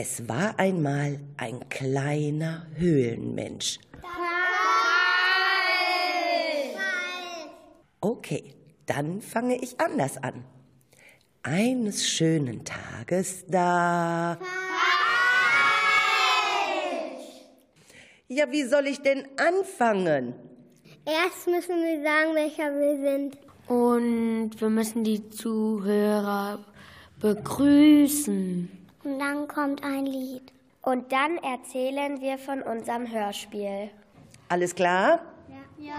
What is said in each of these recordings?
Es war einmal ein kleiner Höhlenmensch. Okay, dann fange ich anders an. Eines schönen Tages da. Ja, wie soll ich denn anfangen? Erst müssen wir sagen, welcher wir sind. Und wir müssen die Zuhörer begrüßen. Und dann kommt ein Lied. Und dann erzählen wir von unserem Hörspiel. Alles klar? Ja.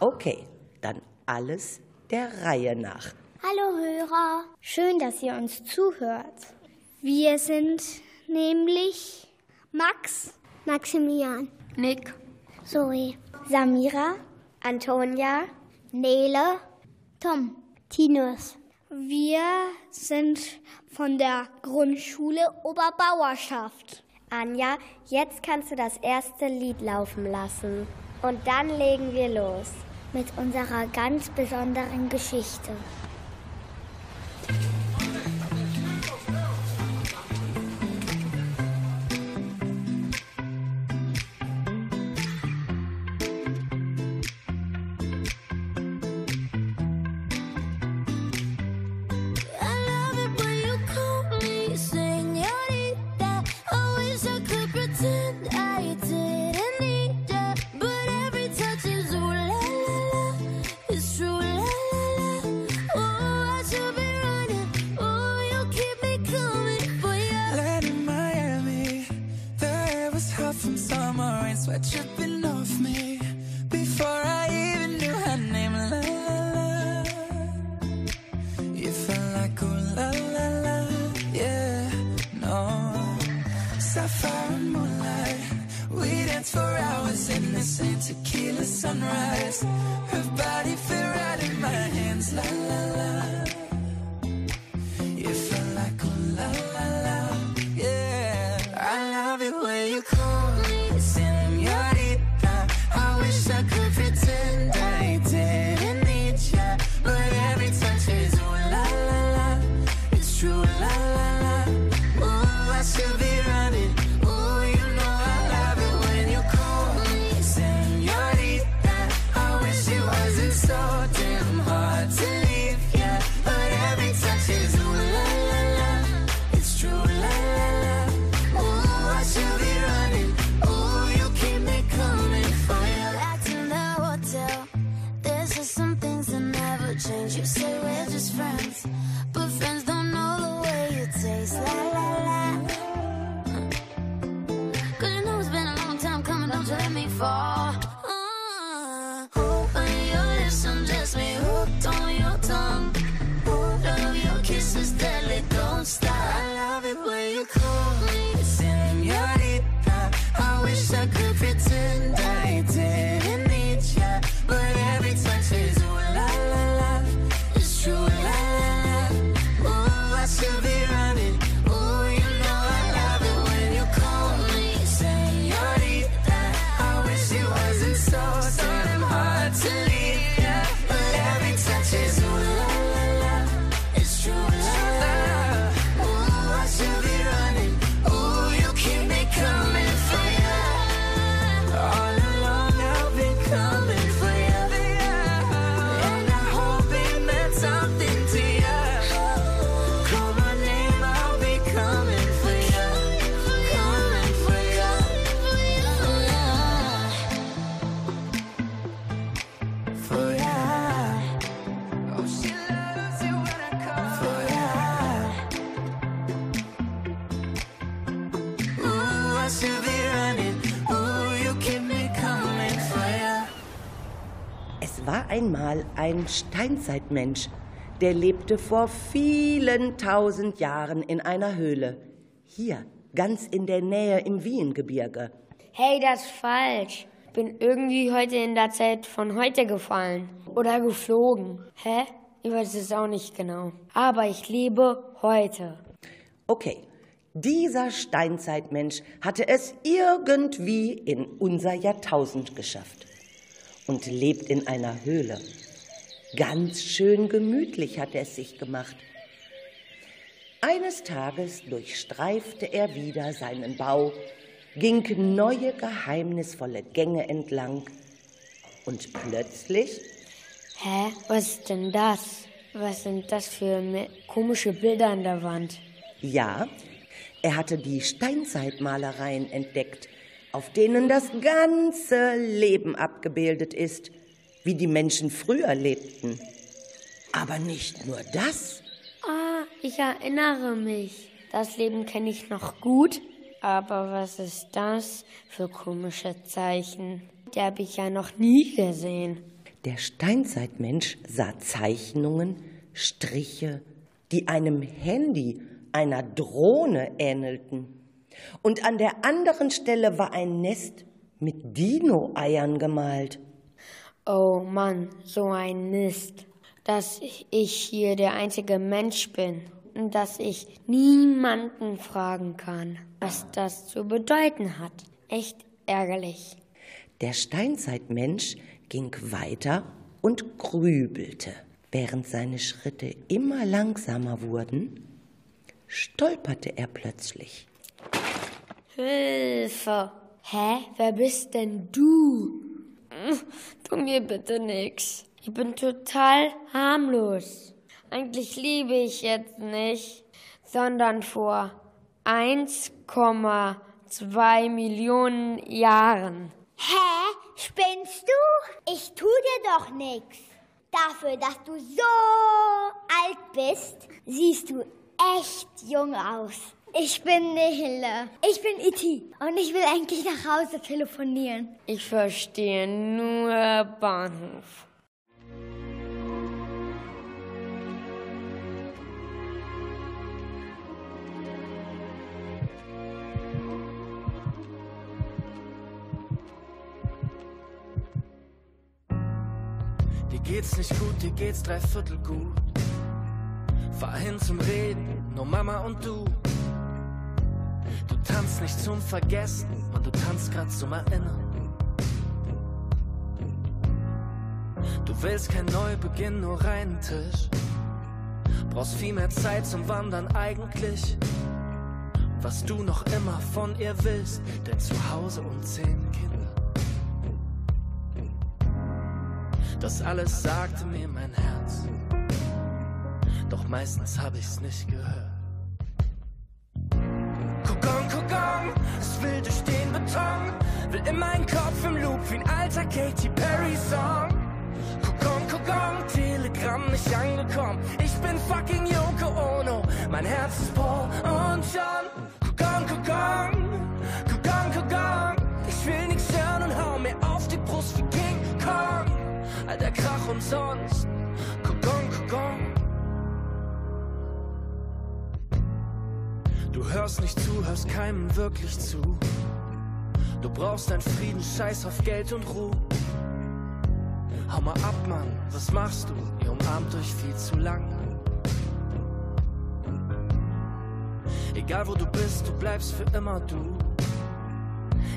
Okay, dann alles der Reihe nach. Hallo Hörer, schön, dass ihr uns zuhört. Wir sind nämlich Max, Maximilian, Nick, Zoe, Samira, Antonia, Nele, Tom, Tinus. Wir sind von der Grundschule Oberbauerschaft. Anja, jetzt kannst du das erste Lied laufen lassen. Und dann legen wir los. Mit unserer ganz besonderen Geschichte. Ein Steinzeitmensch, der lebte vor vielen tausend Jahren in einer Höhle. Hier, ganz in der Nähe im Wiehengebirge. Hey, das ist falsch. Bin irgendwie heute in der Zeit von heute gefallen. Oder geflogen. Hä? Ich weiß es auch nicht genau. Aber ich lebe heute. Okay. Dieser Steinzeitmensch hatte es irgendwie in unser Jahrtausend geschafft und lebt in einer Höhle. Ganz schön gemütlich hat er es sich gemacht. Eines Tages durchstreifte er wieder seinen Bau, ging neue geheimnisvolle Gänge entlang und plötzlich. Hä, was ist denn das? Was sind das für komische Bilder an der Wand? Ja, er hatte die Steinzeitmalereien entdeckt, auf denen das ganze Leben abgebildet ist, wie die Menschen früher lebten. Aber nicht nur das. Ah, ich erinnere mich. Das Leben kenne ich noch gut. Aber was ist das für komische Zeichen? Die habe ich ja noch nie gesehen. Der Steinzeitmensch sah Zeichnungen, Striche, die einem Handy, einer Drohne ähnelten. Und an der anderen Stelle war ein Nest mit Dino-Eiern gemalt. Oh Mann, so ein Mist dass ich hier der einzige Mensch bin und dass ich niemanden fragen kann, was das zu bedeuten hat. Echt ärgerlich. Der Steinzeitmensch ging weiter und grübelte. Während seine Schritte immer langsamer wurden, stolperte er plötzlich. Hilfe! Hä? Wer bist denn du? Tu mir bitte nix. Ich bin total harmlos. Eigentlich liebe ich jetzt nicht, sondern vor 1,2 Millionen Jahren. Hä? Spinnst du? Ich tu dir doch nichts. Dafür, dass du so alt bist, siehst du echt jung aus. Ich bin Nihile. Ich bin Iti. Und ich will eigentlich nach Hause telefonieren. Ich verstehe nur Bahnhof. geht's nicht gut, dir geht's dreiviertel gut. Fahr hin zum Reden, nur Mama und du. Du tanzt nicht zum Vergessen, man, du tanzt grad zum Erinnern. Du willst kein Neubeginn, nur reinen Tisch. Brauchst viel mehr Zeit zum Wandern eigentlich. Was du noch immer von ihr willst, denn zu Hause und zehn Kinder. Das alles sagte mir mein Herz. Doch meistens hab ich's nicht gehört. Will durch den Beton. Will in meinen Kopf im Loop wie ein alter Katy Perry Song. Kokon, Kokon, Telegramm nicht angekommen. Ich bin fucking Yoko Ono. Mein Herz ist Paul und John. Kokon, Kokon, Kokon, Kokon. Ich will nichts hören und hau mir auf die Brust wie King Kong all der Krach und sonst. Kokon. Du hörst nicht zu, hörst keinem wirklich zu. Du brauchst deinen Frieden, scheiß auf Geld und Ruhe. Hau mal ab, Mann, was machst du? Ihr umarmt euch viel zu lang. Egal wo du bist, du bleibst für immer du.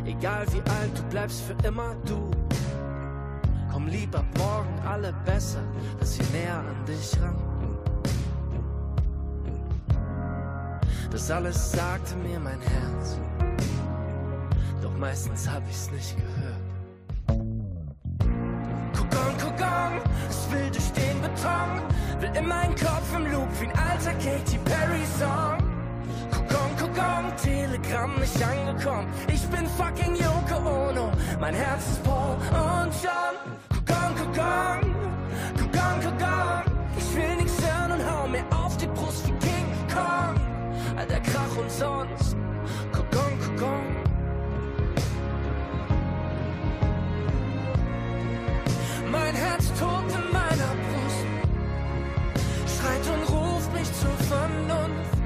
Egal wie alt, du bleibst für immer du. Komm lieber morgen alle besser, dass sie näher an dich ran. Das alles sagte mir mein Herz, doch meistens hab ich's nicht gehört. Kokon, Kokon, es will durch den Beton, will in meinen Kopf im Loop wie ein alter Katy Perry Song. Kokon, Kokon, Telegramm nicht angekommen. Ich bin fucking Yoko Ono, mein Herz ist Paul und John. Kugang, Kugang, Kugang. Ich will nix hören und hau mir auf die Brust wie. All der Krach und sonst. Kugang, Kugang. Mein Herz tobt in meiner Brust. Schreit und ruft mich zur Vernunft.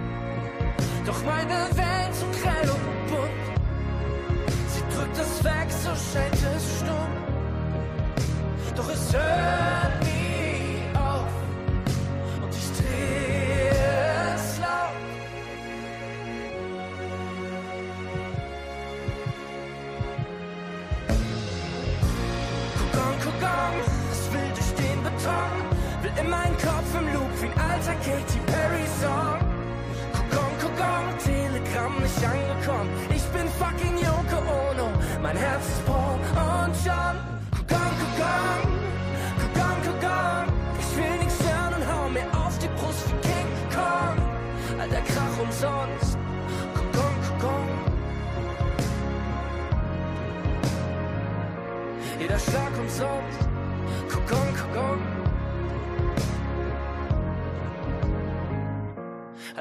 Doch meine Welt so grell und bunt. Sie drückt es weg, so scheint es stumm doch es hört in meinem Kopf im Loop wie ein alter Katy Perry Song. Kokon, Kokon, Telegramm nicht angekommen. Ich bin fucking Yoko Ono, mein Herz ist Paul und John. Kokon, Kokon.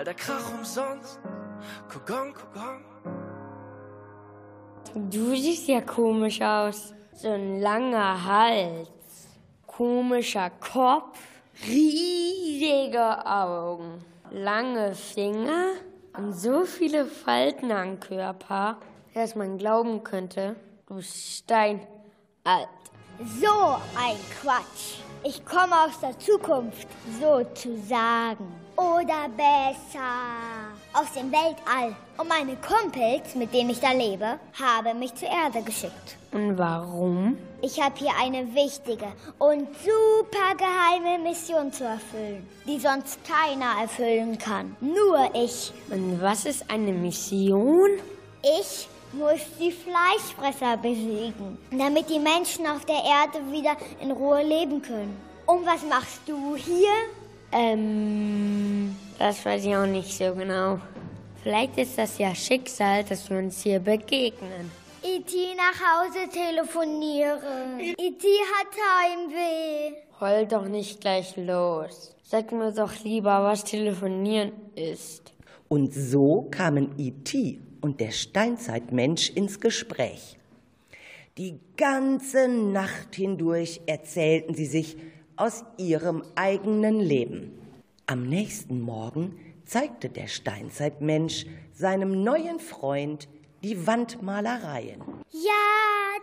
Alter Krach umsonst. Kokon, kokon. Du siehst ja komisch aus. So ein langer Hals, komischer Kopf, riesige Augen, lange Finger und so viele Falten am Körper, dass man glauben könnte, du bist steinalt. So ein Quatsch. Ich komme aus der Zukunft, sozusagen. Oder besser, aus dem Weltall. Und meine Kumpels, mit denen ich da lebe, haben mich zur Erde geschickt. Und warum? Ich habe hier eine wichtige und super geheime Mission zu erfüllen, die sonst keiner erfüllen kann. Nur ich. Und was ist eine Mission? Ich muss die Fleischfresser besiegen, damit die Menschen auf der Erde wieder in Ruhe leben können. Und was machst du hier? Ähm, das weiß ich auch nicht so genau. Vielleicht ist das ja Schicksal, dass wir uns hier begegnen. E.T. nach Hause telefonieren. E.T. hat Heimweh. Heul doch nicht gleich los. Sag mir doch lieber, was telefonieren ist. Und so kamen E.T. und der Steinzeitmensch ins Gespräch. Die ganze Nacht hindurch erzählten sie sich aus ihrem eigenen Leben. Am nächsten Morgen zeigte der Steinzeitmensch seinem neuen Freund die Wandmalereien. Ja,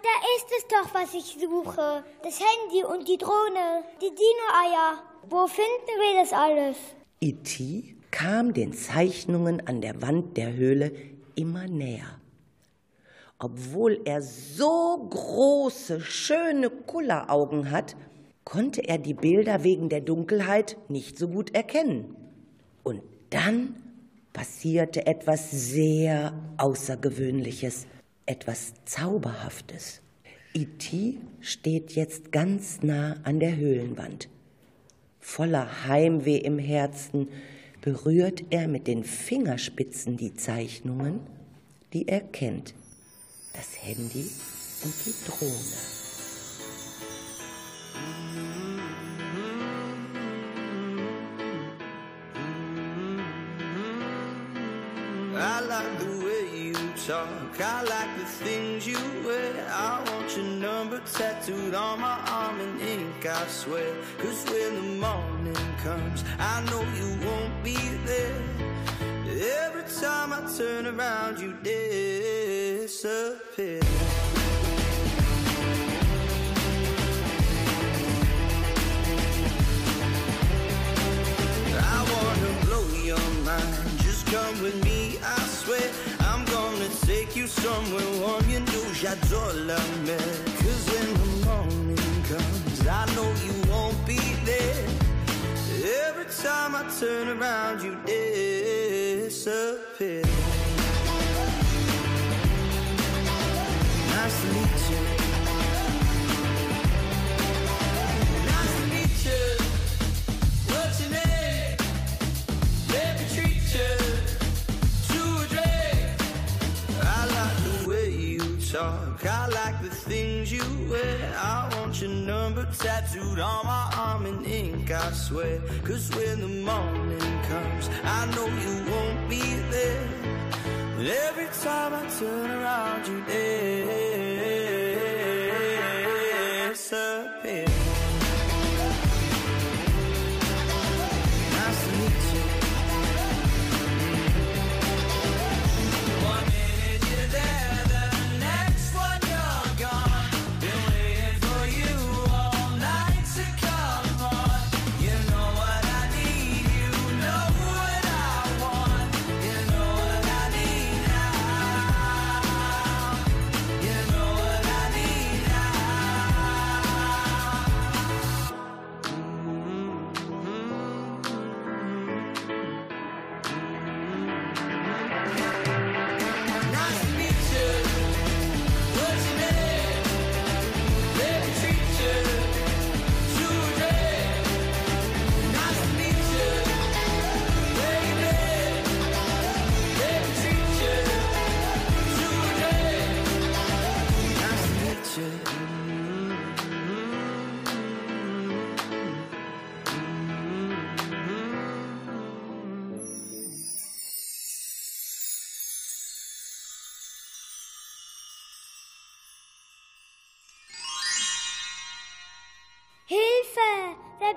da ist es doch, was ich suche. Das Handy und die Drohne, die Dino-Eier. Wo finden wir das alles? E.T. kam den Zeichnungen an der Wand der Höhle immer näher. Obwohl er so große, schöne Kulleraugen hat, konnte er die Bilder wegen der Dunkelheit nicht so gut erkennen. Und dann passierte etwas sehr Außergewöhnliches, etwas Zauberhaftes. E.T. steht jetzt ganz nah an der Höhlenwand. Voller Heimweh im Herzen berührt er mit den Fingerspitzen die Zeichnungen, die er kennt. Das Handy und die Drohne. Mm-hmm. I like the way you talk. I like the things you wear. I want your number tattooed on my arm in ink, I swear. Cause when the morning comes, I know you won't be there. Every time I turn around, you disappear. Mind. Just come with me, I swear. I'm gonna take you somewhere warm. You know j'adore la mer. Cause when the morning comes, I know you won't be there. Every time I turn around, you disappear. Talk. I like the things you wear. I want your number tattooed on my arm in ink, I swear. Cause when the morning comes, I know you won't be there. And every time I turn around, you disappear. Nice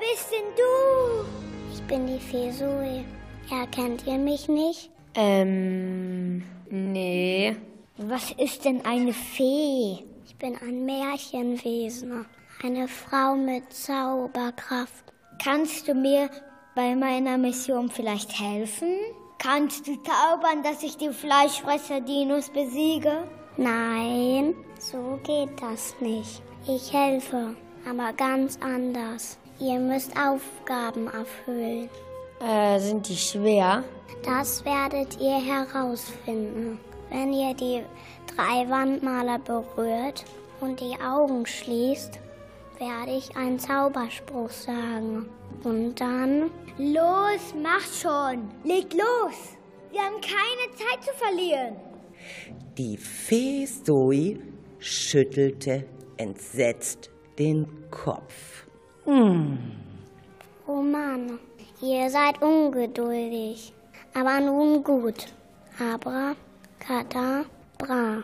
bist denn du? Ich bin die Fee Zoe. Erkennt ihr mich nicht? Ähm, nee. Was ist denn eine Fee? Ich bin ein Märchenwesen. Eine Frau mit Zauberkraft. Kannst du mir bei meiner Mission vielleicht helfen? Kannst du zaubern, dass ich die Fleischfresser-Dinos besiege? Nein, so geht das nicht. Ich helfe, aber ganz anders. Ihr müsst Aufgaben erfüllen. Äh, sind die schwer? Das werdet ihr herausfinden. Wenn ihr die drei Wandmaler berührt und die Augen schließt, werde ich einen Zauberspruch sagen. Und dann Los, mach schon. Leg los. Wir haben keine Zeit zu verlieren. Die Fee Zoe schüttelte entsetzt den Kopf. Oh Mann, ihr seid ungeduldig. Aber nun gut. Abra, Kata, Bra.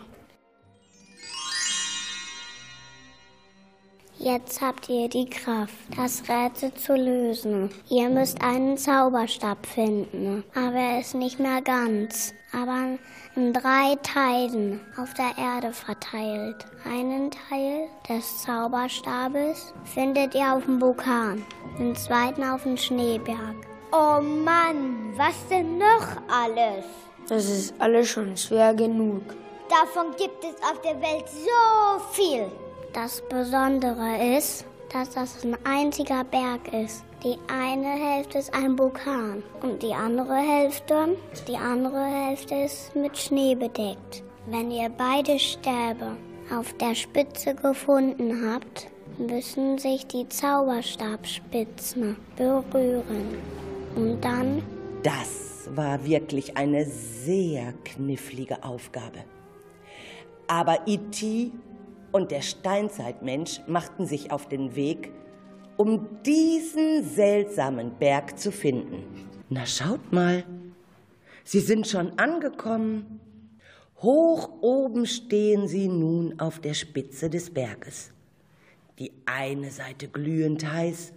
Jetzt habt ihr die Kraft, das Rätsel zu lösen. Ihr müsst einen Zauberstab finden, aber er ist nicht mehr ganz, aber in drei Teilen auf der Erde verteilt. Einen Teil des Zauberstabes findet ihr auf dem Vulkan, den zweiten auf dem Schneeberg. Oh Mann, was denn noch alles? Das ist alles schon schwer genug. Davon gibt es auf der Welt so viel. Das Besondere ist, dass das ein einziger Berg ist. Die eine Hälfte ist ein Vulkan und die andere Hälfte, die andere Hälfte ist mit Schnee bedeckt. Wenn ihr beide Stäbe auf der Spitze gefunden habt, müssen sich die Zauberstabspitzen berühren. Und dann Das war wirklich eine sehr knifflige Aufgabe. Aber E.T. und der Steinzeitmensch machten sich auf den Weg, um diesen seltsamen Berg zu finden. Na schaut mal, sie sind schon angekommen. Hoch oben stehen sie nun auf der Spitze des Berges. Die eine Seite glühend heiß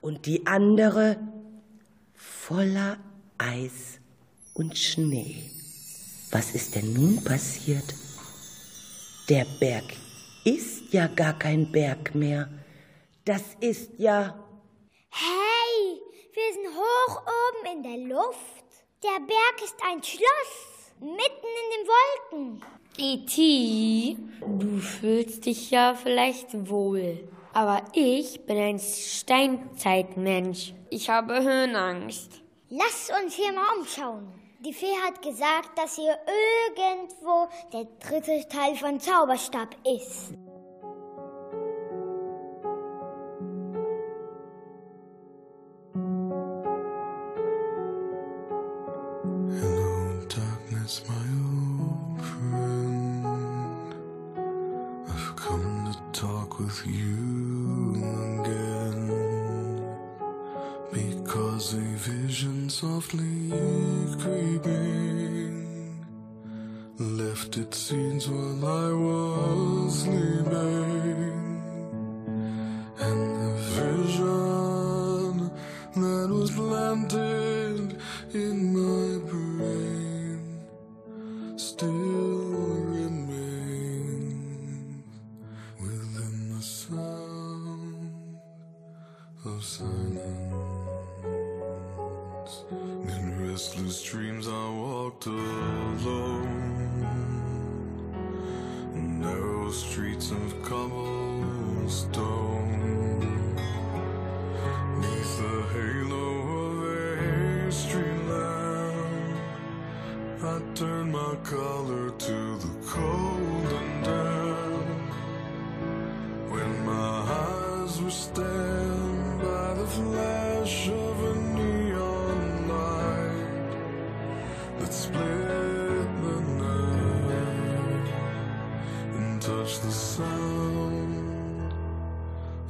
und die andere voller Eis und Schnee. Was ist denn nun passiert? Der Berg ist ja gar kein Berg mehr. Das ist ja. Hey, wir sind hoch oben in der Luft. Der Berg ist ein Schloss, mitten in den Wolken. E.T., du fühlst dich ja vielleicht wohl. Aber ich bin ein Steinzeitmensch. Ich habe Höhenangst. Lass uns hier mal umschauen. Die Fee hat gesagt, dass hier irgendwo der dritte Teil von Zauberstab ist.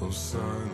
Of silence.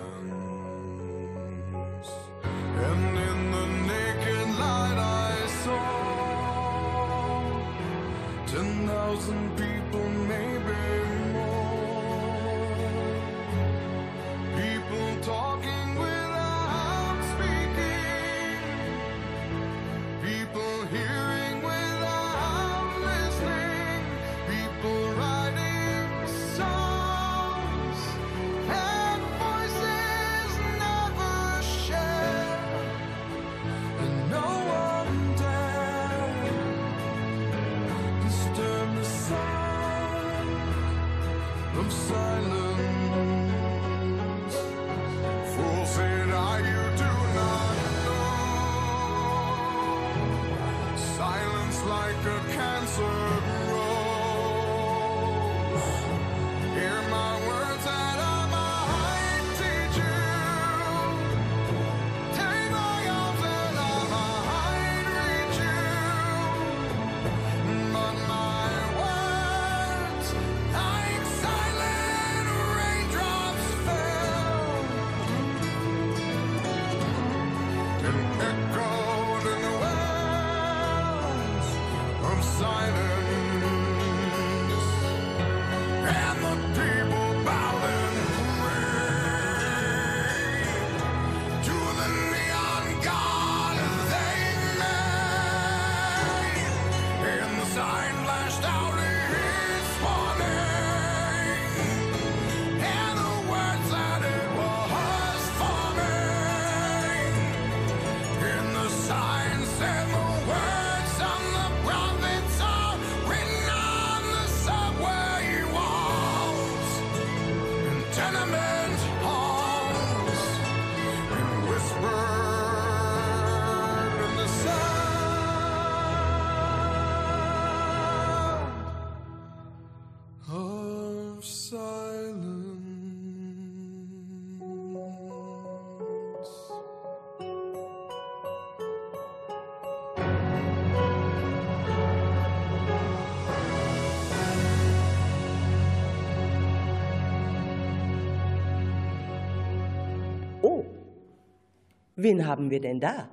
Wen haben wir denn da?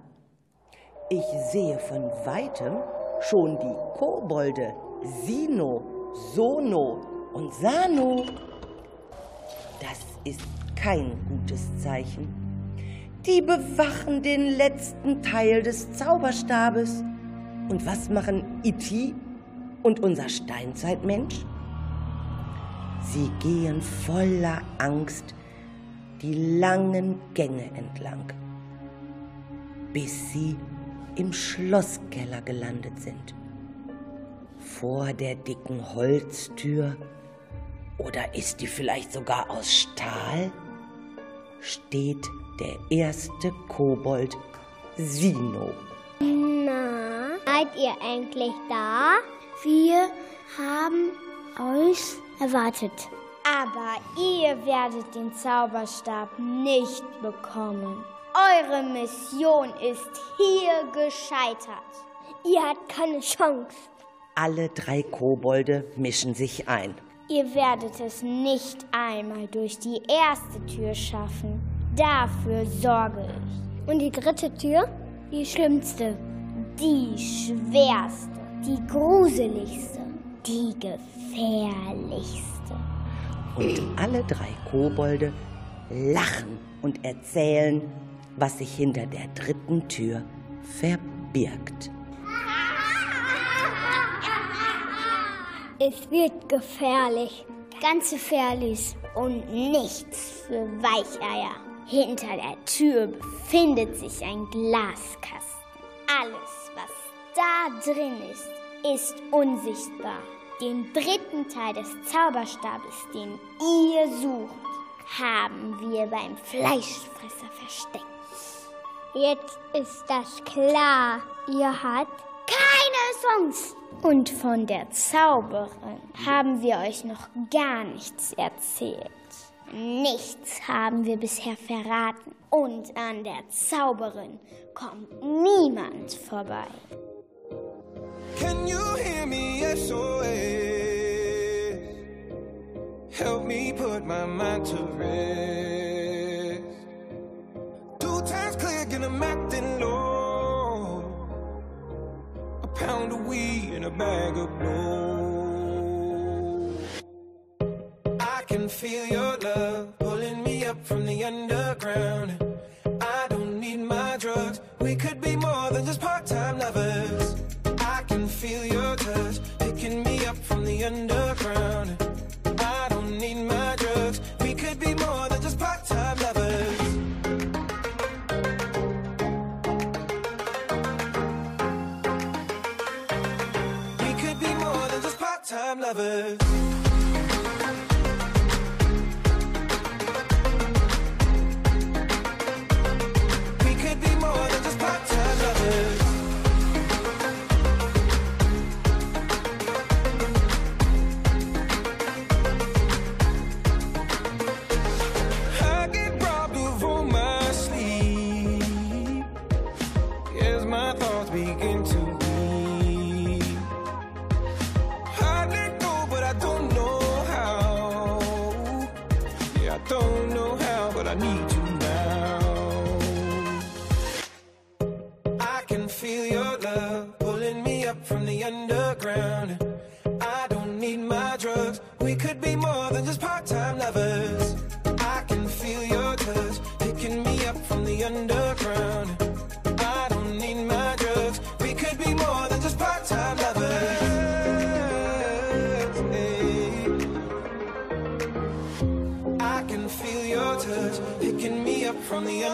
Ich sehe von weitem schon die Kobolde Sino, Sono und Sano. Das ist kein gutes Zeichen. Die bewachen den letzten Teil des Zauberstabes. Und was machen Iti und unser Steinzeitmensch? Sie gehen voller Angst die langen Gänge entlang, bis sie im Schlosskeller gelandet sind. Vor der dicken Holztür, oder ist die vielleicht sogar aus Stahl, steht der erste Kobold Sino. Na, seid ihr endlich da? Wir haben euch erwartet. Aber ihr werdet den Zauberstab nicht bekommen. Eure Mission ist hier gescheitert. Ihr habt keine Chance. Alle drei Kobolde mischen sich ein. Ihr werdet es nicht einmal durch die erste Tür schaffen. Dafür sorge ich. Und die dritte Tür? Die schlimmste. Die schwerste, die gruseligste, die gefährlichste. Und alle drei Kobolde lachen und erzählen, was sich hinter der dritten Tür verbirgt. Es wird gefährlich. Ganz gefährlich und nichts für Weicheier. Hinter der Tür befindet sich ein Glaskasten. Alles, was da drin ist, ist unsichtbar. Den dritten Teil des Zauberstabes, den ihr sucht, haben wir beim Fleischfresser versteckt. Jetzt ist das klar. Ihr habt Keine Chance! Und von der Zauberin haben wir euch noch gar nichts erzählt. Nichts haben wir bisher verraten. Und an der Zauberin kommt niemand vorbei. Can you hear me? SOS. Help me put my mind to rest. Times click and I'm acting low. A pound of weed and a bag of blow. I can feel your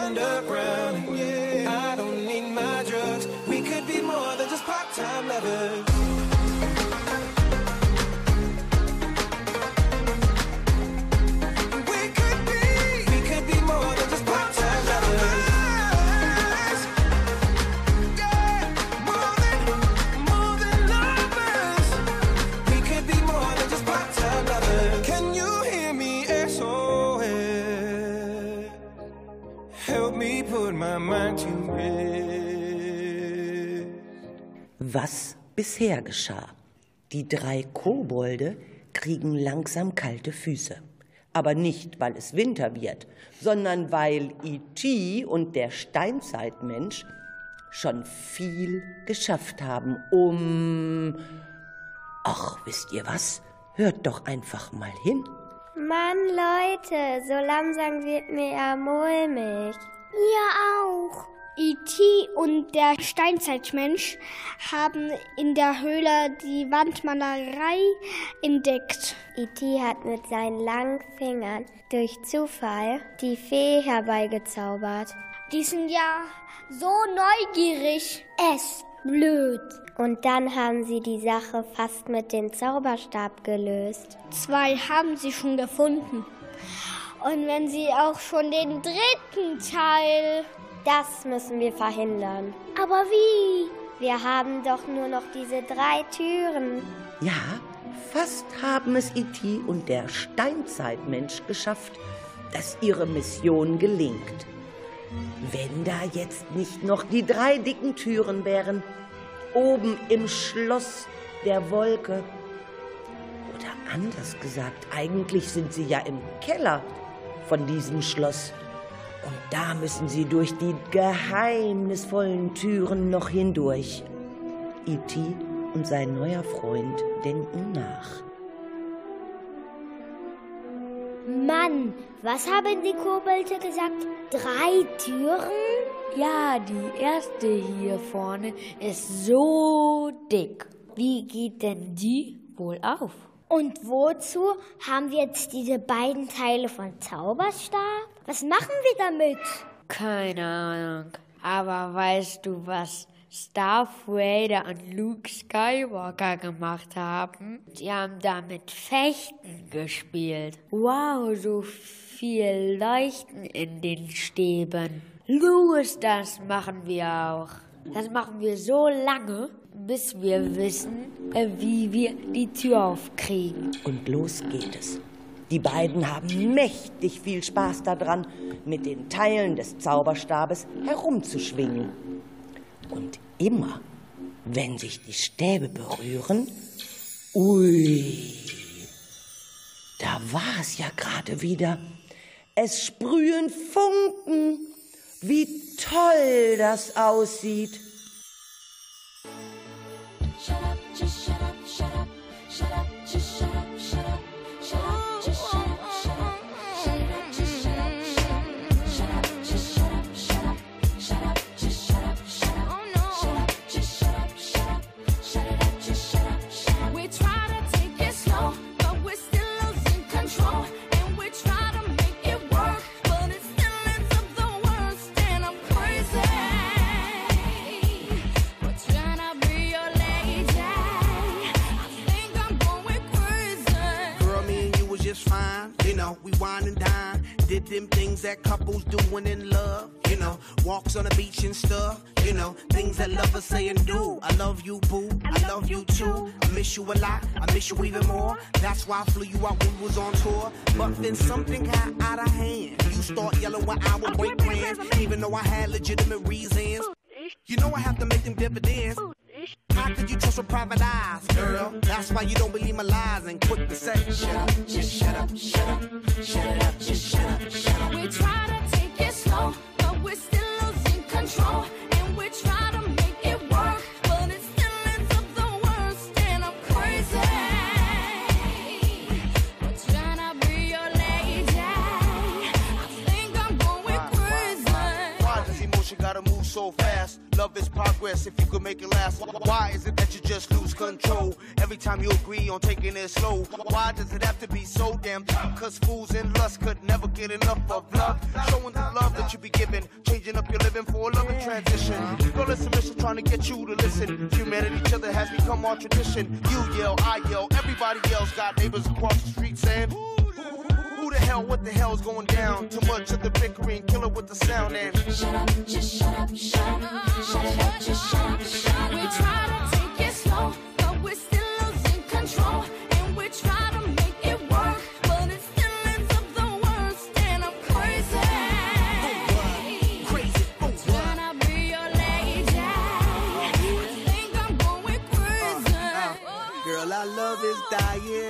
underground. Yeah, I don't need my drugs. We could be more than just part-time lovers. Was bisher geschah? Die drei Kobolde kriegen langsam kalte Füße. Aber nicht, weil es Winter wird, sondern weil E.T. und der Steinzeitmensch schon viel geschafft haben, um... Ach, wisst ihr was? Hört doch einfach mal hin. Mann, Leute, so langsam wird mir ja mulmig. Mir auch. E.T. und der Steinzeitmensch haben in der Höhle die Wandmalerei entdeckt. E.T. hat mit seinen langen Fingern durch Zufall die Fee herbeigezaubert. Die sind ja so neugierig. Es blöd. Und dann haben sie die Sache fast mit dem Zauberstab gelöst. Zwei haben sie schon gefunden. Und wenn sie auch schon den dritten Teil. Das müssen wir verhindern. Aber wie? Wir haben doch nur noch diese drei Türen. Ja, fast haben es E.T. und der Steinzeitmensch geschafft, dass ihre Mission gelingt. Wenn da jetzt nicht noch die drei dicken Türen wären, oben im Schloss der Wolke. Oder anders gesagt, eigentlich sind sie ja im Keller von diesem Schloss. Und da müssen sie durch die geheimnisvollen Türen noch hindurch. E.T. und sein neuer Freund denken nach. Mann, was haben die Kobolde gesagt? Drei Türen? Ja, die erste hier vorne ist so dick. Wie geht denn die wohl auf? Und wozu haben wir jetzt diese beiden Teile von Zauberstab? Was machen wir damit? Keine Ahnung. Aber weißt du, was Darth Vader und Luke Skywalker gemacht haben? Die haben damit Fechten gespielt. Wow, so viel Leuchten in den Stäben. Louis, das machen wir auch. Das machen wir so lange, bis wir wissen, äh, wie wir die Tür aufkriegen. Und los geht es. Die beiden haben mächtig viel Spaß daran, mit den Teilen des Zauberstabes herumzuschwingen. Und immer, wenn sich die Stäbe berühren, ui, da war es ja gerade wieder. Es sprühen Funken. Wie toll das aussieht. You a lot. I miss you even more. That's why I flew you out when we was on tour. But then something got out of hand. You start yelling when I would break plans, even though I had legitimate reasons. You know I have to make them dividends. How could you trust with private eyes, girl? That's why you don't believe my lies and quit the set. shut up, just shut up, shut up, so fast? Love is progress if you could make it last. Why is it that you just lose control every time you agree on taking it slow? Why does it have to be so damn tough? Cause fools in lust could never get enough of love. Showing the love that you be giving, changing up your living for a loving transition. Girl, it's a mission trying to get you to listen. Humanity, each other has become our tradition. You yell, I yell, everybody yells. Got neighbors across the street saying, who the hell, what the hell's going down? Too much of the bickering, kill it with the sound and Shut up, just shut up, shut up, shut up, just shut up, shut up. We try to take it slow, but we're still losing control. And we try to make it work, but it still ends up the worst. And I'm crazy. crazy. Oh, what? Tryna be your lady. I think I'm going crazy. Girl, our love is dying.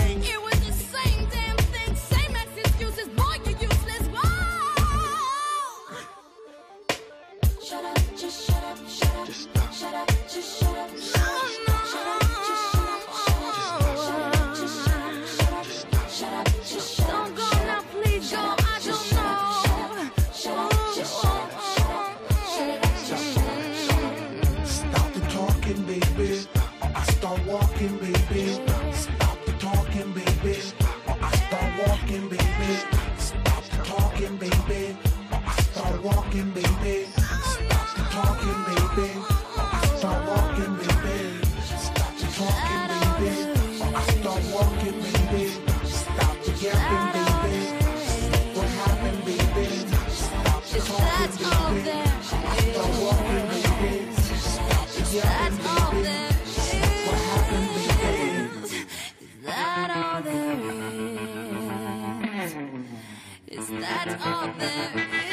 Baby. I walking, baby. Stop baby. What happened, baby? Start walking, baby. What happened, baby? is. That all there is. Is that all there is?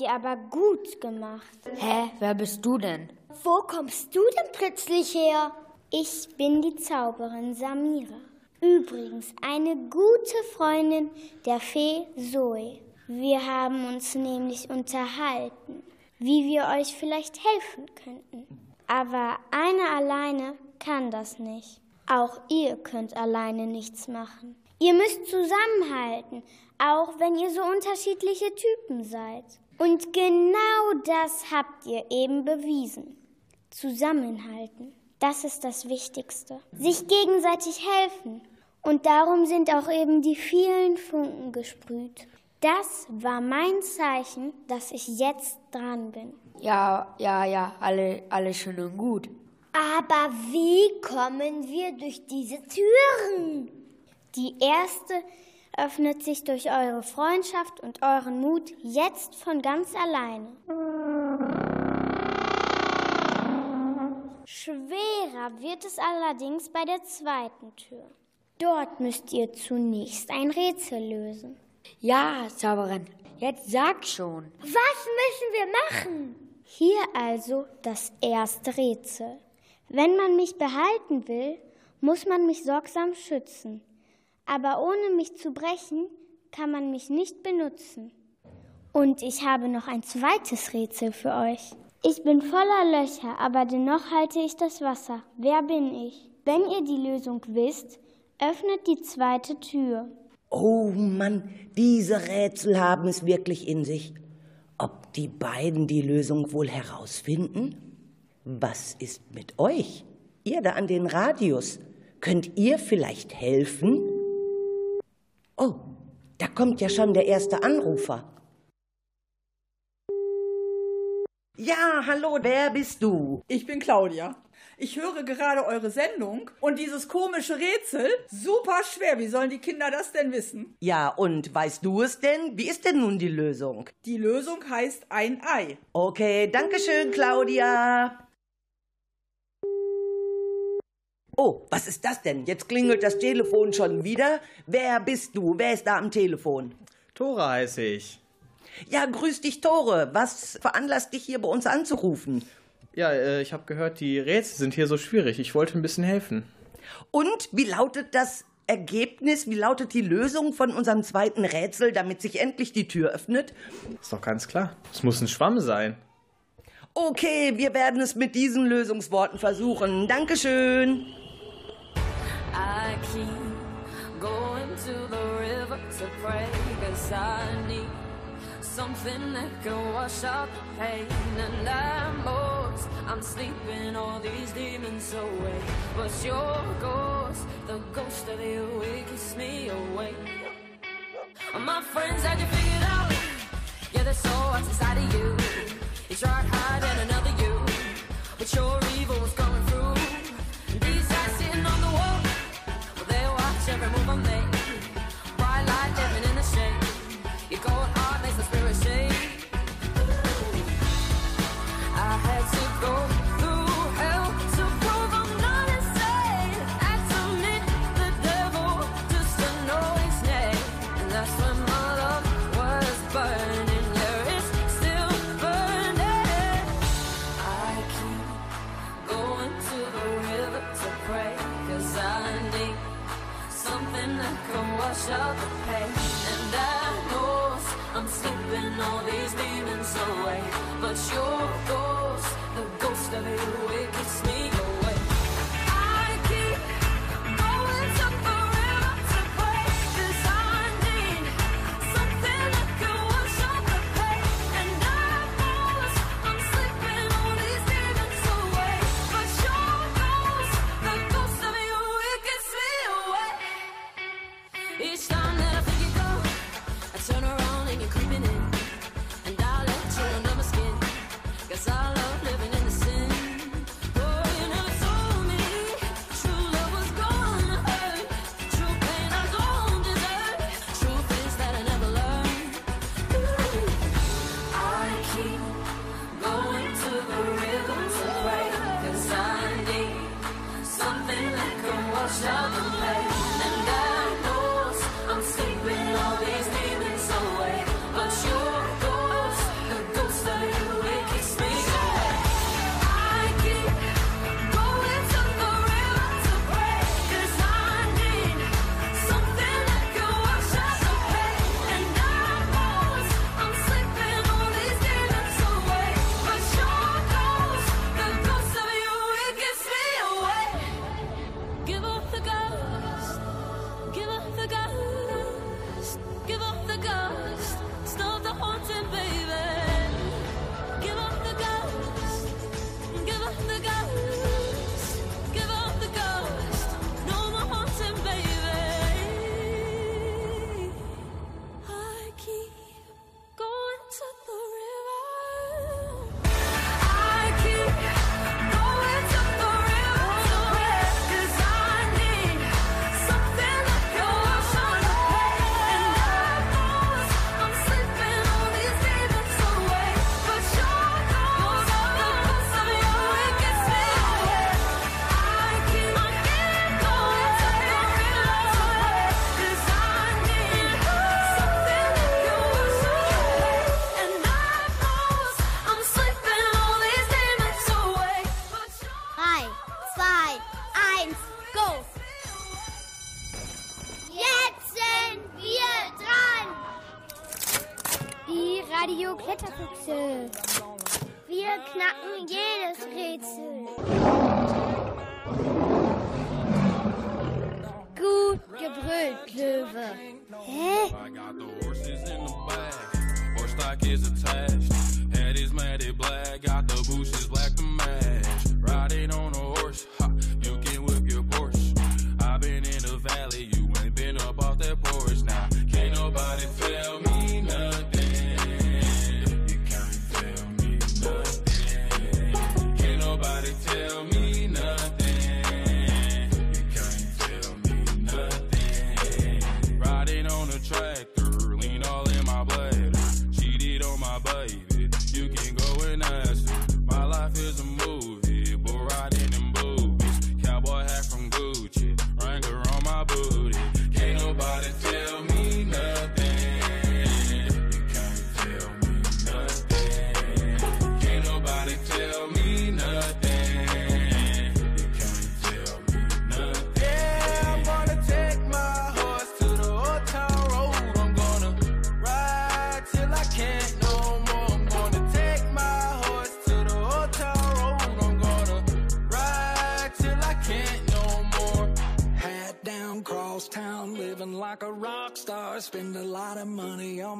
Habt ihr aber gut gemacht. Hä, wer bist du denn? Wo kommst du denn plötzlich her? Ich bin die Zauberin Samira. Übrigens eine gute Freundin der Fee Zoe. Wir haben uns nämlich unterhalten, wie wir euch vielleicht helfen könnten. Aber eine alleine kann das nicht. Auch ihr könnt alleine nichts machen. Ihr müsst zusammenhalten, auch wenn ihr so unterschiedliche Typen seid. Und genau das habt ihr eben bewiesen. Zusammenhalten. Das ist das Wichtigste. Sich gegenseitig helfen. Und darum sind auch eben die vielen Funken gesprüht. Das war mein Zeichen, dass ich jetzt dran bin. Ja, ja, ja, alle, alle schön und gut. Aber wie kommen wir durch diese Türen? Die erste öffnet sich durch eure Freundschaft und euren Mut jetzt von ganz alleine. Schwerer wird es allerdings bei der zweiten Tür. Dort müsst ihr zunächst ein Rätsel lösen. Ja, Zauberin, jetzt sag schon. Was müssen wir machen? Hier also das erste Rätsel. Wenn man mich behalten will, muss man mich sorgsam schützen. Aber ohne mich zu brechen, kann man mich nicht benutzen. Und ich habe noch ein zweites Rätsel für euch. Ich bin voller Löcher, aber dennoch halte ich das Wasser. Wer bin ich? Wenn ihr die Lösung wisst, öffnet die zweite Tür. Oh Mann, diese Rätsel haben es wirklich in sich. Ob die beiden die Lösung wohl herausfinden? Was ist mit euch? Ihr da an den Radios. Könnt ihr vielleicht helfen? Oh, da kommt ja schon der erste Anrufer. Ja, hallo, wer bist du? Ich bin Claudia. Ich höre gerade eure Sendung und dieses komische Rätsel, super schwer. Wie sollen die Kinder das denn wissen? Ja, und weißt du es denn? Wie ist denn nun die Lösung? Die Lösung heißt ein Ei. Okay, danke schön, Claudia. Oh, was ist das denn? Jetzt klingelt das Telefon schon wieder. Wer bist du? Wer ist da am Telefon? Tore heiße ich. Ja, grüß dich, Tore. Was veranlasst dich hier bei uns anzurufen? Ja, äh, ich habe gehört, die Rätsel sind hier so schwierig. Ich wollte ein bisschen helfen. Und wie lautet das Ergebnis? Wie lautet die Lösung von unserem zweiten Rätsel, damit sich endlich die Tür öffnet? Ist doch ganz klar. Es muss ein Schwamm sein. Okay, wir werden es mit diesen Lösungsworten versuchen. Dankeschön. I keep going to the river to pray Cause I need something that can wash out the pain. And I'm lost, I'm sleeping all these demons away. But your ghost, the ghost of you, it keeps me awake My friends had you figured out. Yeah, there's so inside of you. You tried hiding another you. But your go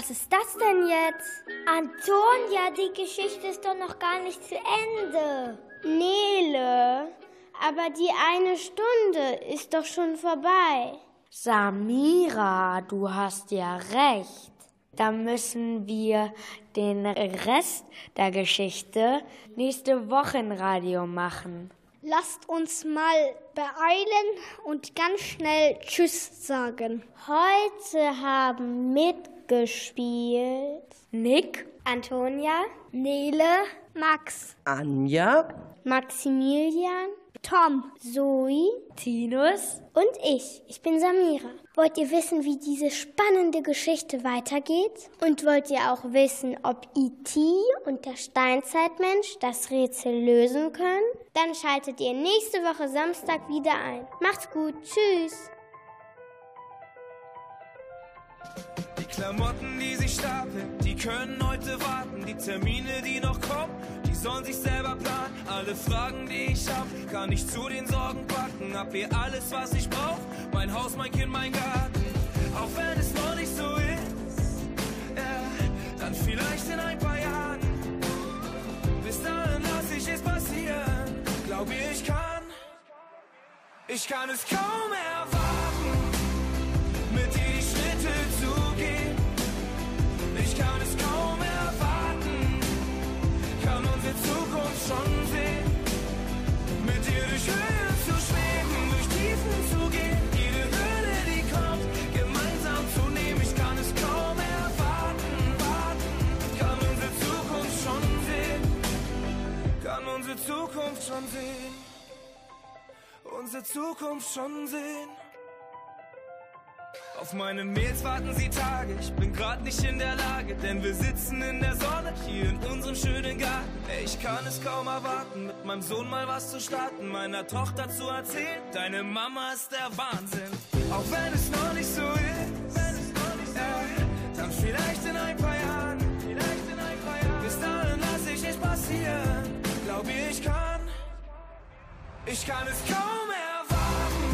was ist das denn jetzt? Antonia, die Geschichte ist doch noch gar nicht zu Ende. Nele, aber die eine Stunde ist doch schon vorbei. Samira, du hast ja recht. Da müssen wir den Rest der Geschichte nächste Woche im Radio machen. Lasst uns mal beeilen und ganz schnell Tschüss sagen. Heute haben mitgespielt Nick, Antonia, Nele, Max, Anja, Maximilian, Tom, Zoe, Tinus und ich. Ich bin Samira. Wollt ihr wissen, wie diese spannende Geschichte weitergeht? Und wollt ihr auch wissen, ob E.T. und der Steinzeitmensch das Rätsel lösen können? Dann schaltet ihr nächste Woche Samstag wieder ein. Macht's gut. Tschüss. Die Klamotten, die sich stapeln, die können heute warten. Die Termine, die noch kommen, die sollen sich selber planen. Alle Fragen, die ich hab, kann ich zu den Sorgen packen. Hab hier alles, was ich brauch. Mein Haus, mein Kind, mein Garten. Auch wenn es noch nicht so ist, ja, dann vielleicht in ein paar Jahren. Bis dahin lass ich es passieren. Glaub mir, ich kann, ich kann es kaum erwarten Zukunft schon sehen. Unsere Zukunft schon sehen. Auf meine Mails warten sie Tage, ich bin grad nicht in der Lage, denn wir sitzen in der Sonne hier in unserem schönen Garten. Ey, ich kann es kaum erwarten, mit meinem Sohn mal was zu starten, meiner Tochter zu erzählen, deine Mama ist der Wahnsinn. Auch wenn es noch nicht so ist, ich kann es kaum erwarten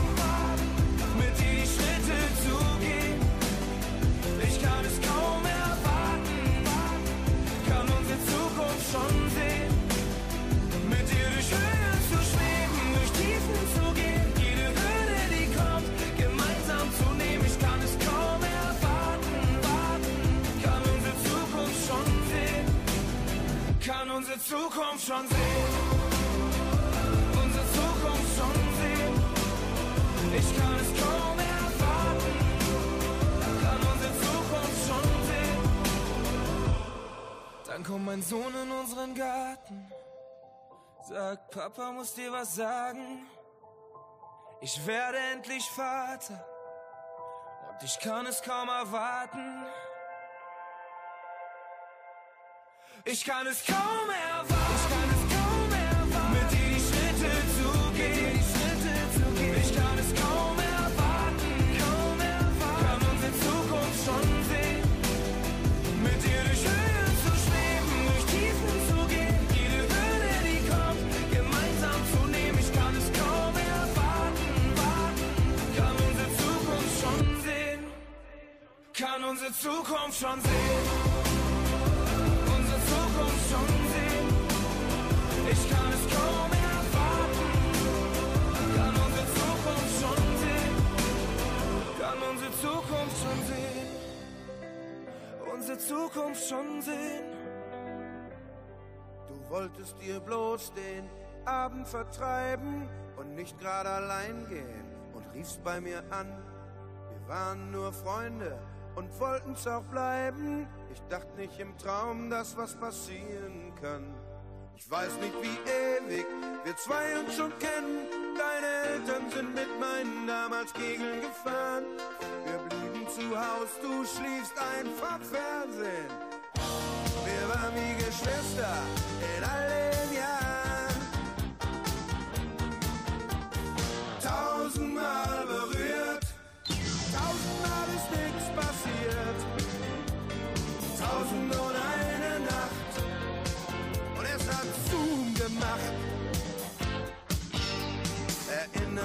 mit dir die Schritte zu gehen. Ich kann es kaum erwarten, kann unsere Zukunft schon sehen. Mit dir durch Höhen zu schweben, durch Tiefen zu gehen, jede Hürde, die kommt, gemeinsam zu nehmen. Ich kann es kaum erwarten, warten, kann unsere Zukunft schon sehen. Kann unsere Zukunft schon sehen. Dann kommt mein Sohn in unseren Garten. Sagt, Papa muss dir was sagen. Ich werde endlich Vater. Und ich kann es kaum erwarten. Ich kann es kaum erwarten. Unsere Zukunft schon sehen. Unsere Zukunft schon sehen. Ich kann es kaum erwarten. Kann unsere Zukunft schon sehen. Kann unsere Zukunft schon sehen. Unsere Zukunft schon sehen. Du wolltest dir bloß den Abend vertreiben und nicht gerade allein gehen und riefst bei mir an. Wir waren nur Freunde und wollten's auch bleiben. Ich dachte nicht im Traum, dass was passieren kann. Ich weiß nicht, wie ewig wir zwei uns schon kennen. Deine Eltern sind mit meinen damals Kegeln gefahren. Wir blieben zu Haus, du schliefst ein vom Fernsehen. Wir waren wie Geschwister in all den Jahren. Tausendmal berührt, tausendmal ist nichts passiert.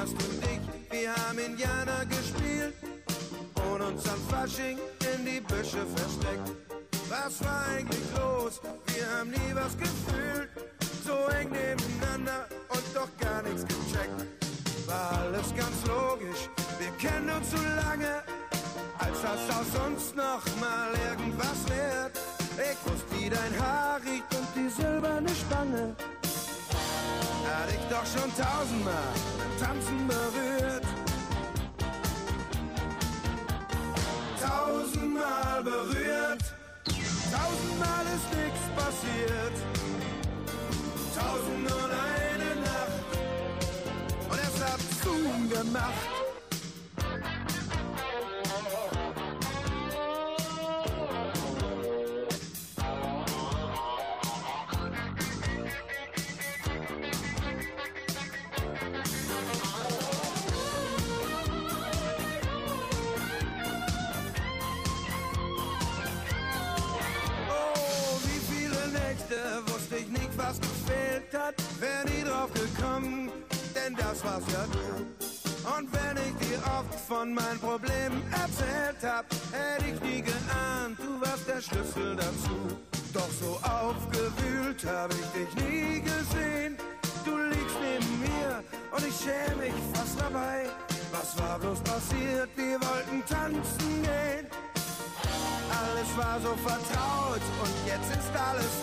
Erinnerst du dich, wir haben Indianer gespielt und uns am Fasching in die Büsche versteckt. Was war eigentlich los? Wir haben nie was gefühlt. So eng nebeneinander und doch gar nichts gecheckt. War alles ganz logisch, wir kennen uns so lange, als das aus uns noch mal irgendwas wird. Ich wusste, wie dein Haar riecht und die silberne Stange. Hatte ich doch schon tausendmal Tanzen berührt. Tausendmal berührt. Tausendmal ist nichts passiert. Tausend und eine Nacht. Und es hat Zoom gemacht. Von meinen Problemen erzählt hab, hätte ich nie geahnt, du warst der Schlüssel dazu. Doch so aufgewühlt hab ich dich nie gesehen. Du liegst neben mir und ich schäme mich fast dabei. Was war bloß passiert? Wir wollten tanzen gehen. Alles war so vertraut und jetzt ist alles